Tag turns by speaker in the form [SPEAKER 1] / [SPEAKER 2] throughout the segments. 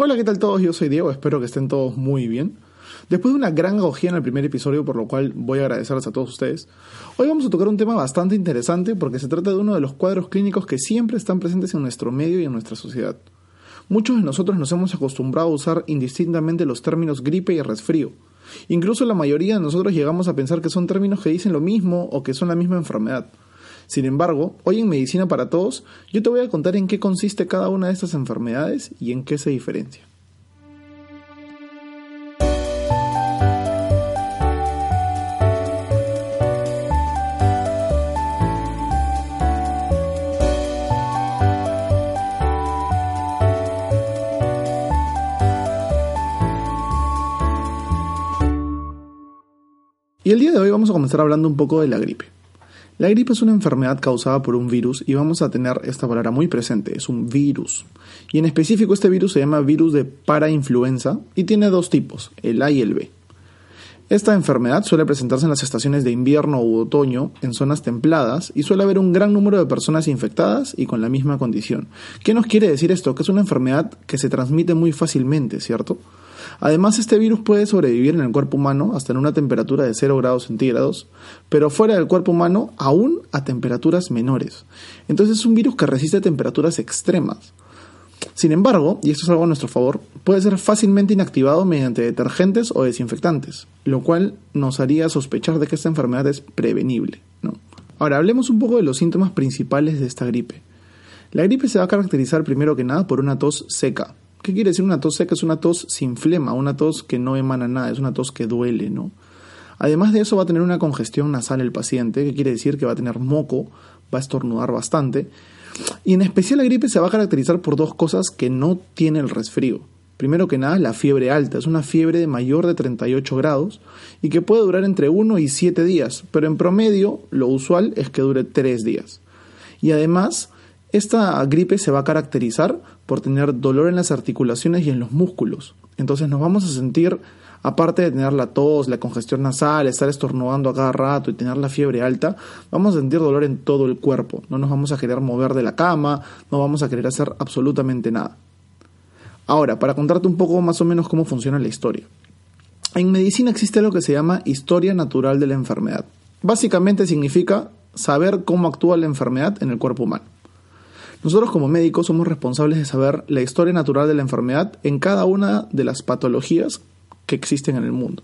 [SPEAKER 1] Hola, ¿qué tal todos? Yo soy Diego, espero que estén todos muy bien. Después de una gran acogida en el primer episodio, por lo cual voy a agradecerles a todos ustedes, hoy vamos a tocar un tema bastante interesante porque se trata de uno de los cuadros clínicos que siempre están presentes en nuestro medio y en nuestra sociedad. Muchos de nosotros nos hemos acostumbrado a usar indistintamente los términos gripe y resfrío. Incluso la mayoría de nosotros llegamos a pensar que son términos que dicen lo mismo o que son la misma enfermedad. Sin embargo, hoy en Medicina para Todos, yo te voy a contar en qué consiste cada una de estas enfermedades y en qué se diferencia. Y el día de hoy vamos a comenzar hablando un poco de la gripe. La gripe es una enfermedad causada por un virus y vamos a tener esta palabra muy presente, es un virus. Y en específico este virus se llama virus de parainfluenza y tiene dos tipos, el A y el B. Esta enfermedad suele presentarse en las estaciones de invierno u otoño en zonas templadas y suele haber un gran número de personas infectadas y con la misma condición. ¿Qué nos quiere decir esto? Que es una enfermedad que se transmite muy fácilmente, ¿cierto? Además, este virus puede sobrevivir en el cuerpo humano hasta en una temperatura de 0 grados centígrados, pero fuera del cuerpo humano aún a temperaturas menores. Entonces es un virus que resiste temperaturas extremas. Sin embargo, y esto es algo a nuestro favor, puede ser fácilmente inactivado mediante detergentes o desinfectantes, lo cual nos haría sospechar de que esta enfermedad es prevenible. Ahora, hablemos un poco de los síntomas principales de esta gripe. La gripe se va a caracterizar primero que nada por una tos seca, ¿Qué quiere decir una tos seca? Es una tos sin flema, una tos que no emana nada, es una tos que duele, ¿no? Además de eso va a tener una congestión nasal el paciente, que quiere decir que va a tener moco, va a estornudar bastante. Y en especial la gripe se va a caracterizar por dos cosas que no tiene el resfrío. Primero que nada, la fiebre alta. Es una fiebre de mayor de 38 grados y que puede durar entre 1 y 7 días, pero en promedio lo usual es que dure 3 días. Y además, esta gripe se va a caracterizar por tener dolor en las articulaciones y en los músculos. Entonces nos vamos a sentir, aparte de tener la tos, la congestión nasal, estar estornudando a cada rato y tener la fiebre alta, vamos a sentir dolor en todo el cuerpo. No nos vamos a querer mover de la cama, no vamos a querer hacer absolutamente nada. Ahora, para contarte un poco más o menos cómo funciona la historia. En medicina existe lo que se llama historia natural de la enfermedad. Básicamente significa saber cómo actúa la enfermedad en el cuerpo humano. Nosotros como médicos somos responsables de saber la historia natural de la enfermedad en cada una de las patologías que existen en el mundo.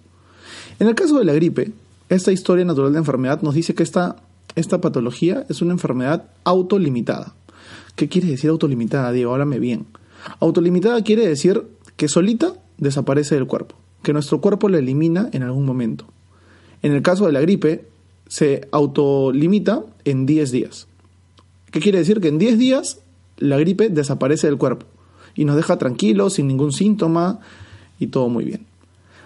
[SPEAKER 1] En el caso de la gripe, esta historia natural de enfermedad nos dice que esta, esta patología es una enfermedad autolimitada. ¿Qué quiere decir autolimitada, Diego? Háblame bien. Autolimitada quiere decir que solita desaparece del cuerpo, que nuestro cuerpo la elimina en algún momento. En el caso de la gripe, se autolimita en 10 días. ¿Qué quiere decir? Que en 10 días la gripe desaparece del cuerpo y nos deja tranquilos, sin ningún síntoma y todo muy bien.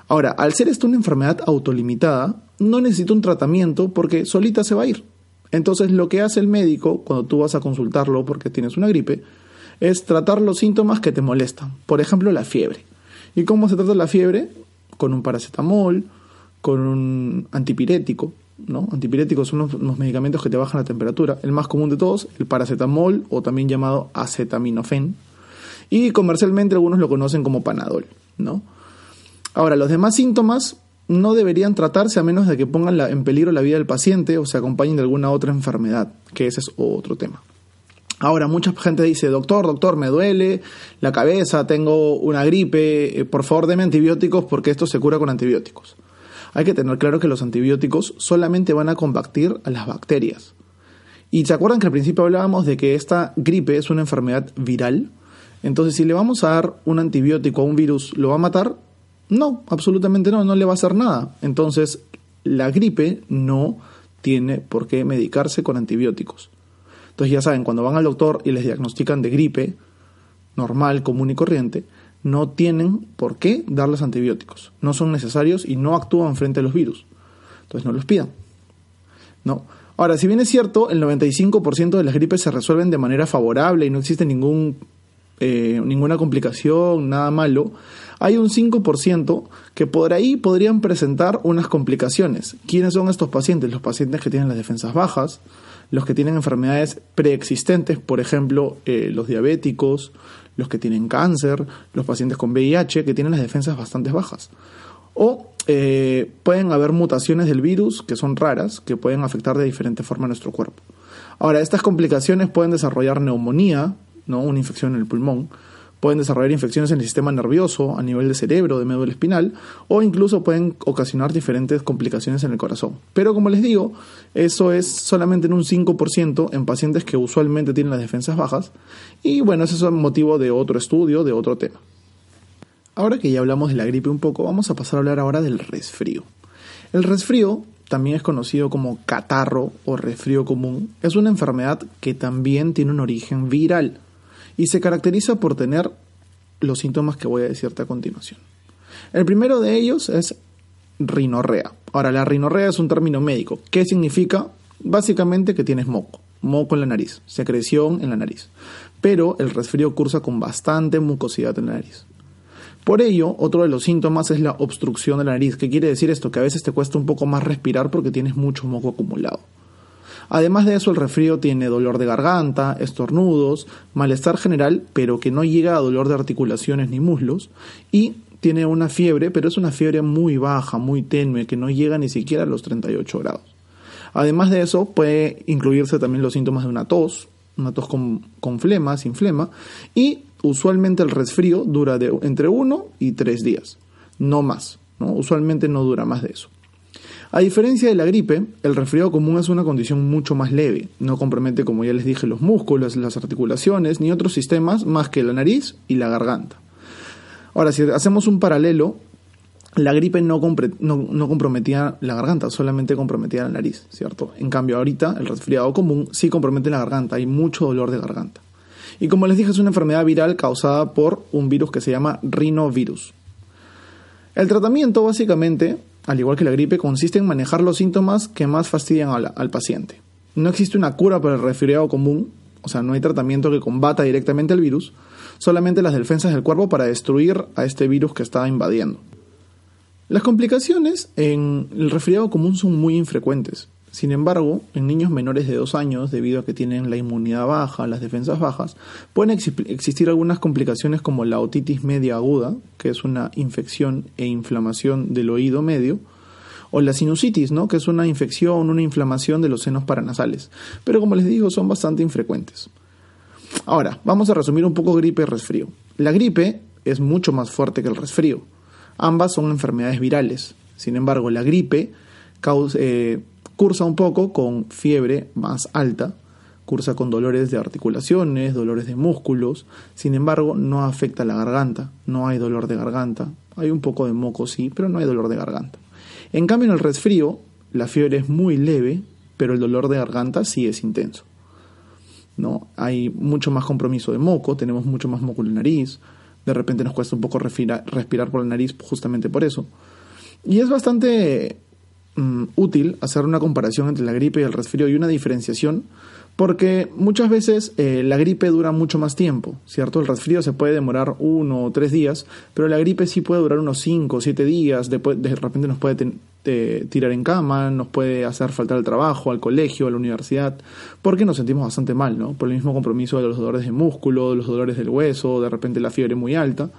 [SPEAKER 1] Ahora, al ser esto una enfermedad autolimitada, no necesita un tratamiento porque solita se va a ir. Entonces lo que hace el médico cuando tú vas a consultarlo porque tienes una gripe es tratar los síntomas que te molestan. Por ejemplo, la fiebre. ¿Y cómo se trata la fiebre? Con un paracetamol, con un antipirético, ¿no? Antipiréticos son unos, medicamentos que te bajan la temperatura. El más común de todos, el paracetamol o también llamado acetaminofén. Y comercialmente algunos lo conocen como panadol, ¿no? Ahora, los demás síntomas no deberían tratarse a menos de que pongan en peligro la vida del paciente o se acompañen de alguna otra enfermedad, que ese es otro tema. Ahora, mucha gente dice, doctor, doctor, me duele la cabeza, tengo una gripe, eh, por favor deme antibióticos porque esto se cura con antibióticos hay que tener claro que los antibióticos solamente van a combatir a las bacterias. Y se acuerdan que al principio hablábamos de que esta gripe es una enfermedad viral. Entonces, si le vamos a dar un antibiótico a un virus, ¿lo va a matar? No, absolutamente no, no le va a hacer nada. Entonces, la gripe no tiene por qué medicarse con antibióticos. Entonces, ya saben, cuando van al doctor y les diagnostican de gripe normal, común y corriente, no tienen por qué darles antibióticos. No son necesarios y no actúan frente a los virus. Entonces no los pidan. ¿No? Ahora, si bien es cierto, el 95% de las gripes se resuelven de manera favorable y no existe ningún, eh, ninguna complicación, nada malo, hay un 5% que por ahí podrían presentar unas complicaciones. ¿Quiénes son estos pacientes? Los pacientes que tienen las defensas bajas, los que tienen enfermedades preexistentes, por ejemplo, eh, los diabéticos, los que tienen cáncer, los pacientes con VIH, que tienen las defensas bastante bajas. O eh, pueden haber mutaciones del virus que son raras, que pueden afectar de diferente forma a nuestro cuerpo. Ahora, estas complicaciones pueden desarrollar neumonía, ¿no? una infección en el pulmón, pueden desarrollar infecciones en el sistema nervioso, a nivel de cerebro, de médula espinal, o incluso pueden ocasionar diferentes complicaciones en el corazón. Pero como les digo, eso es solamente en un 5% en pacientes que usualmente tienen las defensas bajas, y bueno, ese es el motivo de otro estudio, de otro tema. Ahora que ya hablamos de la gripe un poco, vamos a pasar a hablar ahora del resfrío. El resfrío también es conocido como catarro o resfrío común, es una enfermedad que también tiene un origen viral y se caracteriza por tener los síntomas que voy a decirte a continuación. El primero de ellos es rinorrea. Ahora, la rinorrea es un término médico. ¿Qué significa? Básicamente que tienes moco, moco en la nariz, secreción en la nariz. Pero el resfrío cursa con bastante mucosidad en la nariz. Por ello, otro de los síntomas es la obstrucción de la nariz. ¿Qué quiere decir esto? Que a veces te cuesta un poco más respirar porque tienes mucho moco acumulado. Además de eso, el resfrío tiene dolor de garganta, estornudos, malestar general, pero que no llega a dolor de articulaciones ni muslos, y tiene una fiebre, pero es una fiebre muy baja, muy tenue, que no llega ni siquiera a los 38 grados. Además de eso, puede incluirse también los síntomas de una tos, una tos con, con flema, sin flema, y usualmente el resfrío dura de entre 1 y 3 días, no más. ¿no? Usualmente no dura más de eso. A diferencia de la gripe, el resfriado común es una condición mucho más leve. No compromete, como ya les dije, los músculos, las articulaciones, ni otros sistemas más que la nariz y la garganta. Ahora, si hacemos un paralelo, la gripe no, no, comprometía la garganta, solamente comprometía la nariz, ¿cierto? En cambio, ahorita el resfriado común sí compromete la garganta, hay mucho dolor de garganta. Y como les dije, es una enfermedad viral causada por un virus que se llama rinovirus. El tratamiento básicamente al igual que la gripe, consiste en manejar los síntomas que más fastidian al, paciente. No existe una cura para el resfriado común, o sea, no hay tratamiento que combata directamente el virus, solamente las defensas del cuerpo para destruir a este virus que está invadiendo. Las complicaciones en el resfriado común son muy infrecuentes. Sin embargo, en niños menores de 2 años, debido a que tienen la inmunidad baja, las defensas bajas, pueden existir algunas complicaciones como la otitis media aguda, que es una infección e inflamación del oído medio, o la sinusitis, ¿no? que es una infección, una inflamación de los senos paranasales. Pero como les digo, son bastante infrecuentes. Ahora, vamos a resumir un poco gripe y resfrío. La gripe es mucho más fuerte que el resfrío. Ambas son enfermedades virales. Sin embargo, la gripe causa, eh, Cursa un poco con fiebre más alta, cursa con dolores de articulaciones, dolores de músculos, sin embargo no afecta la garganta, no hay dolor de garganta, hay un poco de moco sí, pero no hay dolor de garganta. En cambio en el resfrío la fiebre es muy leve, pero el dolor de garganta sí es intenso. ¿no? Hay mucho más compromiso de moco, tenemos mucho más moco en la nariz, de repente nos cuesta un poco respirar, respirar por la nariz justamente por eso. Y es bastante Mm, útil hacer una comparación entre la gripe y el resfrío y una diferenciación porque muchas veces eh, la gripe dura mucho más tiempo, ¿cierto? El resfrío se puede demorar uno o tres días, pero la gripe sí puede durar unos cinco o siete días, de, de repente nos puede tirar en cama, nos puede hacer faltar al trabajo, al colegio, a la universidad, porque nos sentimos bastante mal, ¿no? Por el mismo compromiso de los dolores de músculo, los dolores del hueso, de repente la fiebre muy alta.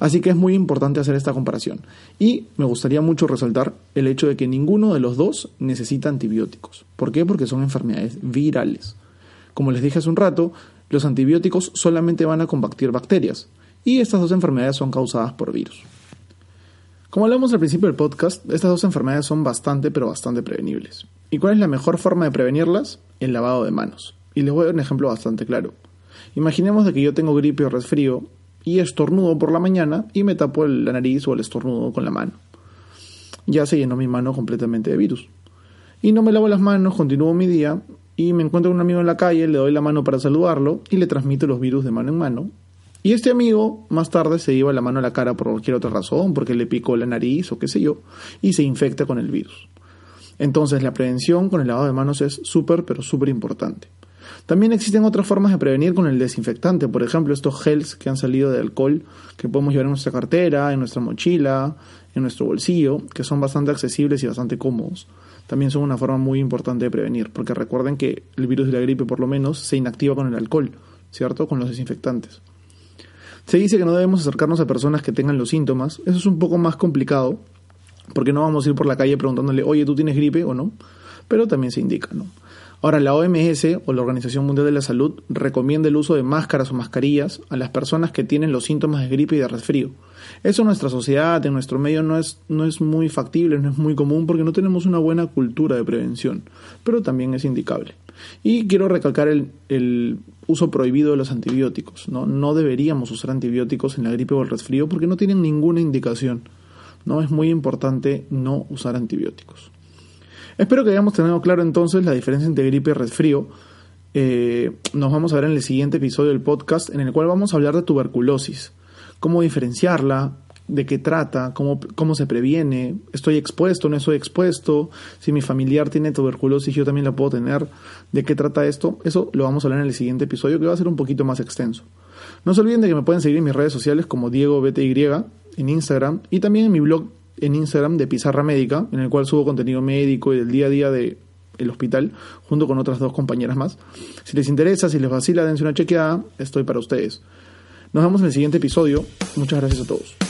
[SPEAKER 1] Así que es muy importante hacer esta comparación. Y me gustaría mucho resaltar el hecho de que ninguno de los dos necesita antibióticos. ¿Por qué? Porque son enfermedades virales. Como les dije hace un rato, los antibióticos solamente van a combatir bacterias. Y estas dos enfermedades son causadas por virus. Como hablamos al principio del podcast, estas dos enfermedades son bastante pero bastante prevenibles. ¿Y cuál es la mejor forma de prevenirlas? El lavado de manos. Y les voy a dar un ejemplo bastante claro. Imaginemos de que yo tengo gripe o resfrío y estornudo por la mañana y me tapo la nariz o el estornudo con la mano. Ya se llenó mi mano completamente de virus. Y no me lavo las manos, continúo mi día y me encuentro con un amigo en la calle, le doy la mano para saludarlo y le transmito los virus de mano en mano. Y este amigo más tarde se lleva la mano a la cara por cualquier otra razón, porque le picó la nariz o qué sé yo, y se infecta con el virus. Entonces la prevención con el lavado de manos es súper, pero súper importante. También existen otras formas de prevenir con el desinfectante, por ejemplo, estos gels que han salido de alcohol que podemos llevar en nuestra cartera, en nuestra mochila, en nuestro bolsillo, que son bastante accesibles y bastante cómodos. también son una forma muy importante de prevenir, porque recuerden que el virus de la gripe por lo menos se inactiva con el alcohol, ¿cierto? Con los desinfectantes. Se dice que no debemos acercarnos a personas que tengan los síntomas, eso es un poco más complicado, porque no vamos a ir por la calle preguntándole, oye, ¿tú tienes gripe o no? Pero también se indica, ¿no? Ahora, la OMS o la Organización Mundial de la Salud recomienda el uso de máscaras o mascarillas a las personas que tienen los síntomas de gripe y de resfrío. Eso en nuestra sociedad, en nuestro medio, no es, no es muy factible, no es muy común porque no tenemos una buena cultura de prevención, pero también es indicable. Y quiero recalcar el, el uso prohibido de los antibióticos. ¿no? no deberíamos usar antibióticos en la gripe o el resfrío porque no tienen ninguna indicación. ¿no? Es muy importante no usar antibióticos. Espero que hayamos tenido claro entonces la diferencia entre gripe y resfrío. Eh, nos vamos a ver en el siguiente episodio del podcast en el cual vamos a hablar de tuberculosis, cómo diferenciarla, de qué trata, cómo, cómo se previene, estoy expuesto, no estoy expuesto, si mi familiar tiene tuberculosis yo también la puedo tener, de qué trata esto, eso lo vamos a hablar en el siguiente episodio que va a ser un poquito más extenso. No se olviden de que me pueden seguir en mis redes sociales como Diego BTY en Instagram y también en mi blog en Instagram de Pizarra Médica, en el cual subo contenido médico y del día a día de el hospital, junto con otras dos compañeras más. Si les interesa, si les vacila, dense una chequeada, estoy para ustedes. Nos vemos en el siguiente episodio. Muchas gracias a todos.